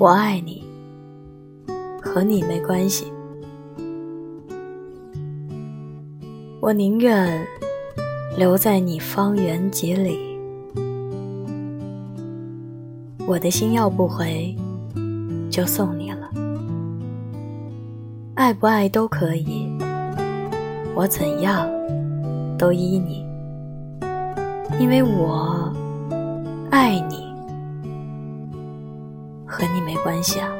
我爱你，和你没关系。我宁愿留在你方圆几里。我的心要不回，就送你了。爱不爱都可以，我怎样都依你，因为我爱你，和你没关系啊。